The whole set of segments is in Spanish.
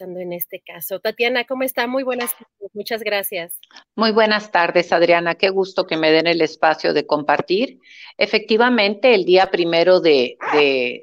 En este caso. Tatiana, ¿cómo está? Muy buenas tardes. Muchas gracias. Muy buenas tardes, Adriana. Qué gusto que me den el espacio de compartir. Efectivamente, el día primero de,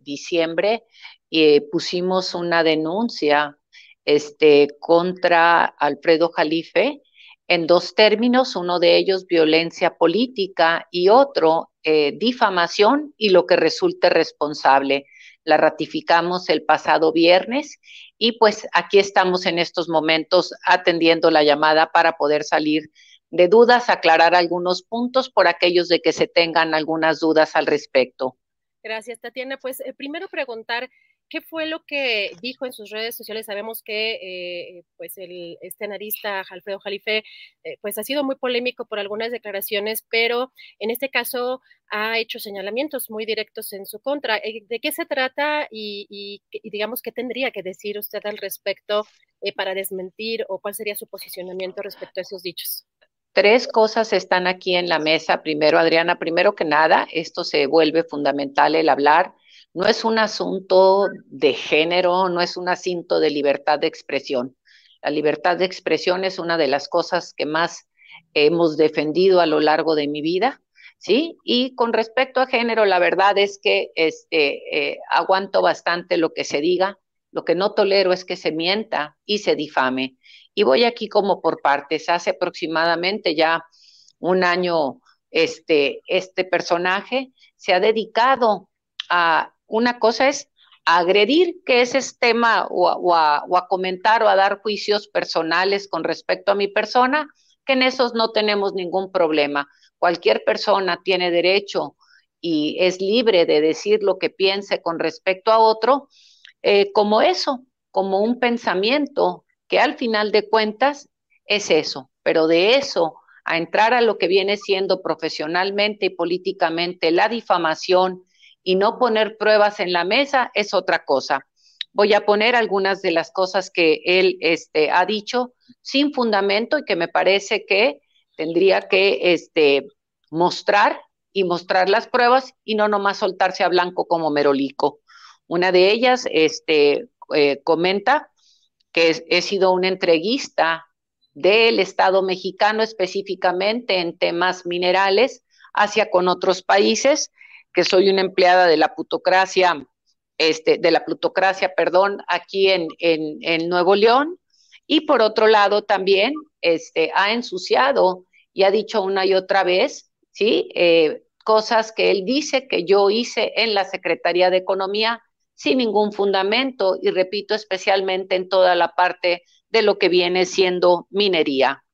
diciembre eh, pusimos una denuncia este, contra Alfredo Jalife en dos términos, uno de ellos violencia política y otro eh, difamación y lo que resulte responsable. La ratificamos el pasado viernes y pues aquí estamos en estos momentos atendiendo la llamada para poder salir de dudas, aclarar algunos puntos por aquellos de que se tengan algunas dudas al respecto. Gracias, Tatiana. Pues eh, primero preguntar ¿Qué fue lo que dijo en sus redes sociales? Sabemos que eh, pues el escenarista Alfredo Jalife eh, pues ha sido muy polémico por algunas declaraciones, pero en este caso ha hecho señalamientos muy directos en su contra. Eh, ¿De qué se trata y, digamos qué tendría que decir usted al respecto para desmentir o cuál sería su posicionamiento respecto a esos dichos? Tres cosas están aquí en la mesa. Primero, Adriana, primero que nada, esto se vuelve fundamental el hablar no es un asunto de género, no es un asunto de libertad de expresión. La libertad de expresión es una de las cosas que más hemos defendido a lo largo de mi vida, ¿sí? Y con respecto a género, la verdad es que este, eh, aguanto bastante lo que se diga, lo que no tolero es que se mienta y se difame. Y voy aquí como por partes. Hace aproximadamente ya un año este, este personaje se ha dedicado a una cosa es agredir, que ese es tema, o, a, comentar o a dar juicios personales con respecto a mi persona, que en esos no tenemos ningún problema. Cualquier persona tiene derecho y es libre de decir lo que piense con respecto a otro, eh, como eso, como un pensamiento que al final de cuentas es eso, pero de eso a entrar a lo que viene siendo profesionalmente y políticamente la difamación, y no poner pruebas en la mesa es otra cosa. Voy a poner algunas de las cosas que él este, ha dicho sin fundamento y que me parece que tendría que este, mostrar y mostrar las pruebas y no nomás soltarse a blanco como merolico. Una de ellas este, eh, comenta que he sido un entreguista del Estado mexicano específicamente en temas minerales hacia con otros países que soy una empleada de la plutocracia, este, de la plutocracia, perdón, aquí en, en, Nuevo León. Y por otro lado también este, ha ensuciado y ha dicho una y otra vez, ¿sí? Eh, cosas que él dice que yo hice en la Secretaría de Economía sin ningún fundamento y repito, especialmente en toda la parte de lo que viene siendo minería.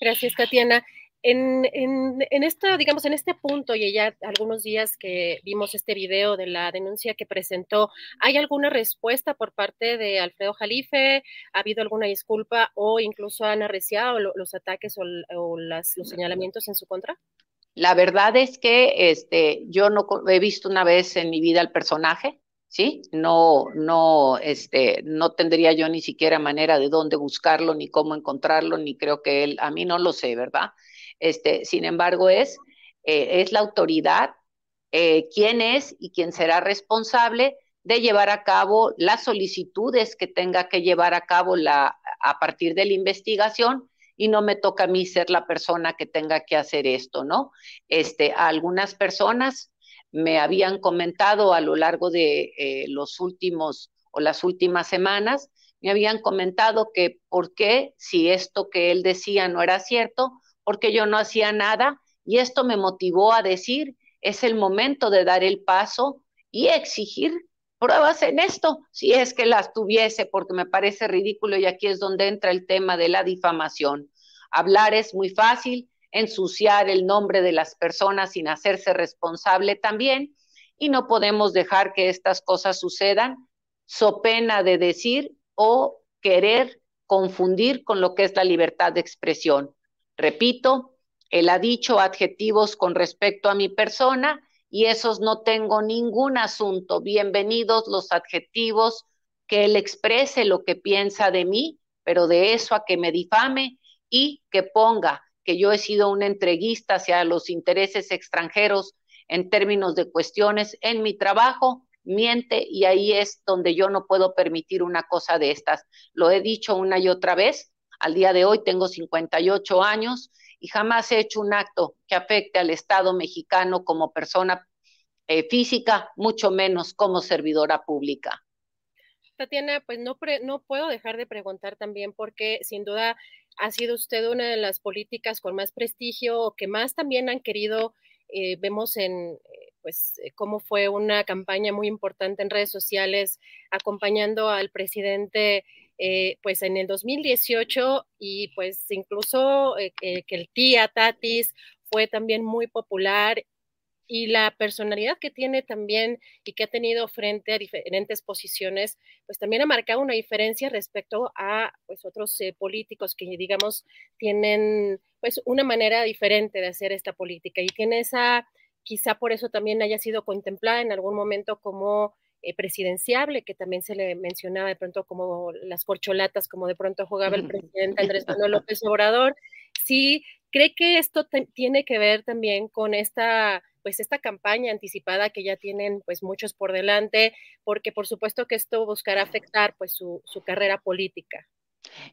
Gracias, Tatiana. En, en, esta, digamos, en este punto y ya algunos días que vimos este video de la denuncia que presentó, ¿hay alguna respuesta por parte de Alfredo Jalife? ¿Ha habido alguna disculpa o incluso han arreciado los ataques o, las, los señalamientos en su contra? La verdad es que este, yo no he visto una vez en mi vida al personaje, ¿sí? No, no, este, no tendría yo ni siquiera manera de dónde buscarlo, ni cómo encontrarlo, ni creo que él, a mí no lo sé, ¿verdad? Este, sin embargo, es, eh, es la autoridad eh, quién es y quién será responsable de llevar a cabo las solicitudes que tenga que llevar a cabo a partir de la investigación y no me toca a mí ser la persona que tenga que hacer esto, ¿no? Este, algunas personas me habían comentado a lo largo de eh, los últimos o las últimas semanas, me habían comentado que por qué, si esto que él decía no era cierto, porque yo no hacía nada y esto me motivó a decir, es el momento de dar el paso y exigir pruebas en esto, si es que las tuviese, porque me parece ridículo y aquí es donde entra el tema de la difamación. Hablar es muy fácil, ensuciar el nombre de las personas sin hacerse responsable también, y no podemos dejar que estas cosas sucedan, so pena de decir o querer confundir con lo que es la libertad de expresión. Repito, él ha dicho adjetivos con respecto a mi persona y esos no tengo ningún asunto. Bienvenidos los adjetivos, que él exprese lo que piensa de mí, pero de eso a que me difame y que ponga que yo he sido un entreguista hacia los intereses extranjeros en términos de cuestiones en mi trabajo, miente y ahí es donde yo no puedo permitir una cosa de estas. Lo he dicho una y otra vez, al día de hoy tengo 58 años y jamás he hecho un acto que afecte al Estado mexicano como persona eh, física, mucho menos como servidora pública. Tatiana, pues no, no puedo dejar de preguntar también porque sin duda ha sido usted una de las políticas con más prestigio o que más también han querido, eh, vemos en, eh, pues, cómo fue una campaña muy importante en redes sociales acompañando al presidente eh, pues en el 2018 y pues incluso eh, que el tía Tatis fue también muy popular y la personalidad que tiene también y que ha tenido frente a diferentes posiciones, pues también ha marcado una diferencia respecto a pues otros eh, políticos que digamos tienen pues una manera diferente de hacer esta política. Y tiene esa, quizá por eso también haya sido contemplada en algún momento como eh, presidenciable, que también se le mencionaba de pronto como las corcholatas, como de pronto jugaba el presidente Andrés Manuel López Obrador. Sí, cree que esto tiene que ver también con esta pues esta campaña anticipada que ya tienen pues muchos por delante, porque por supuesto que esto buscará afectar pues su, carrera política.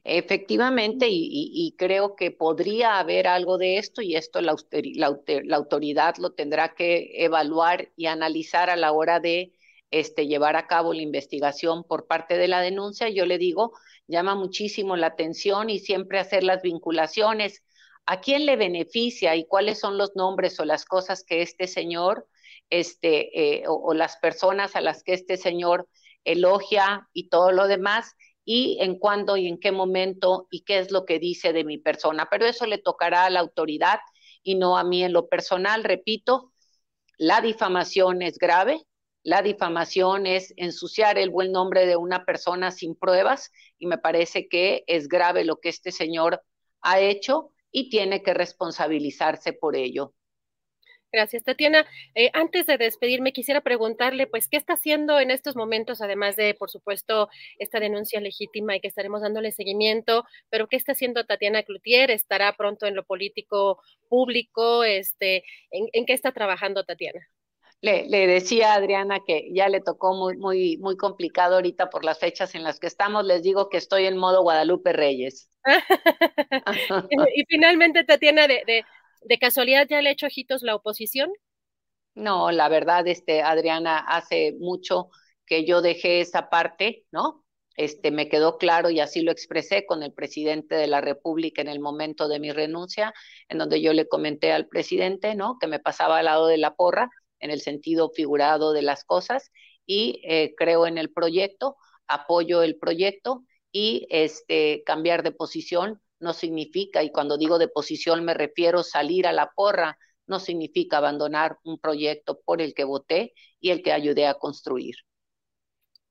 Efectivamente, y, creo que podría haber algo de esto y esto la, la, autoridad lo tendrá que evaluar y analizar a la hora de este, llevar a cabo la investigación por parte de la denuncia, yo le digo, llama muchísimo la atención y siempre hacer las vinculaciones. ¿A quién le beneficia y cuáles son los nombres o las cosas que este señor, este, eh, o, las personas a las que este señor elogia y todo lo demás? y en cuándo y en qué momento y qué es lo que dice de mi persona. Pero eso le tocará a la autoridad y no a mí en lo personal. Repito, la difamación es grave, la difamación es ensuciar el buen nombre de una persona sin pruebas y me parece que es grave lo que este señor ha hecho y tiene que responsabilizarse por ello. Gracias, Tatiana. Eh, antes de despedirme, quisiera preguntarle, pues, ¿qué está haciendo en estos momentos, además de, por supuesto, esta denuncia legítima y que estaremos dándole seguimiento, pero qué está haciendo Tatiana Cloutier? ¿Estará pronto en lo político público? Este, en qué está trabajando Tatiana? Le, le, decía a Adriana que ya le tocó muy, muy, muy complicado ahorita por las fechas en las que estamos. Les digo que estoy en modo Guadalupe Reyes. y finalmente, Tatiana, de, de, de casualidad, ¿ya le ha hecho ojitos la oposición? No, la verdad, este, Adriana, hace mucho que yo dejé esa parte, ¿no? Este, me quedó claro y así lo expresé con el presidente de la República en el momento de mi renuncia, en donde yo le comenté al presidente, ¿no? Que me pasaba al lado de la porra en el sentido figurado de las cosas y eh, creo en el proyecto, apoyo el proyecto y este cambiar de posición no significa, y cuando digo de posición me refiero salir a la porra, no significa abandonar un proyecto por el que voté y el que ayudé a construir.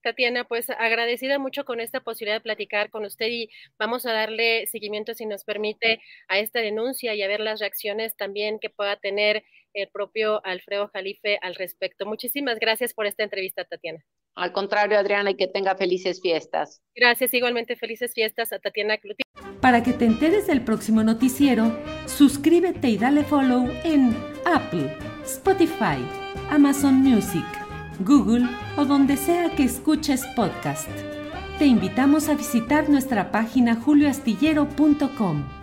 Tatiana, pues agradecida mucho con esta posibilidad de platicar con usted y vamos a darle seguimiento, si nos permite, a esta denuncia y a ver las reacciones también que pueda tener el propio Alfredo Jalife al respecto. Muchísimas gracias por esta entrevista, Tatiana. Al contrario, Adriana, y que tenga felices fiestas. Gracias, igualmente felices fiestas a Tatiana Cluti. Para que te enteres del próximo noticiero, suscríbete y dale follow en Apple, Spotify, Amazon Music Google o donde sea que escuches podcast. Te invitamos a visitar nuestra página julioastillero.com.